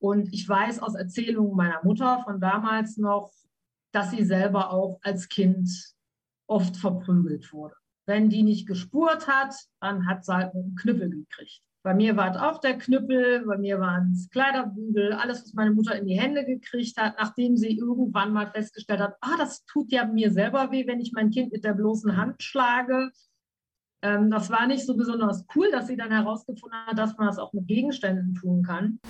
Und ich weiß aus Erzählungen meiner Mutter von damals noch, dass sie selber auch als Kind oft verprügelt wurde. Wenn die nicht gespurt hat, dann hat sie halt einen Knüppel gekriegt. Bei mir war es auch der Knüppel, bei mir waren es Kleiderbügel, alles, was meine Mutter in die Hände gekriegt hat, nachdem sie irgendwann mal festgestellt hat, ah, das tut ja mir selber weh, wenn ich mein Kind mit der bloßen Hand schlage. Ähm, das war nicht so besonders cool, dass sie dann herausgefunden hat, dass man das auch mit Gegenständen tun kann.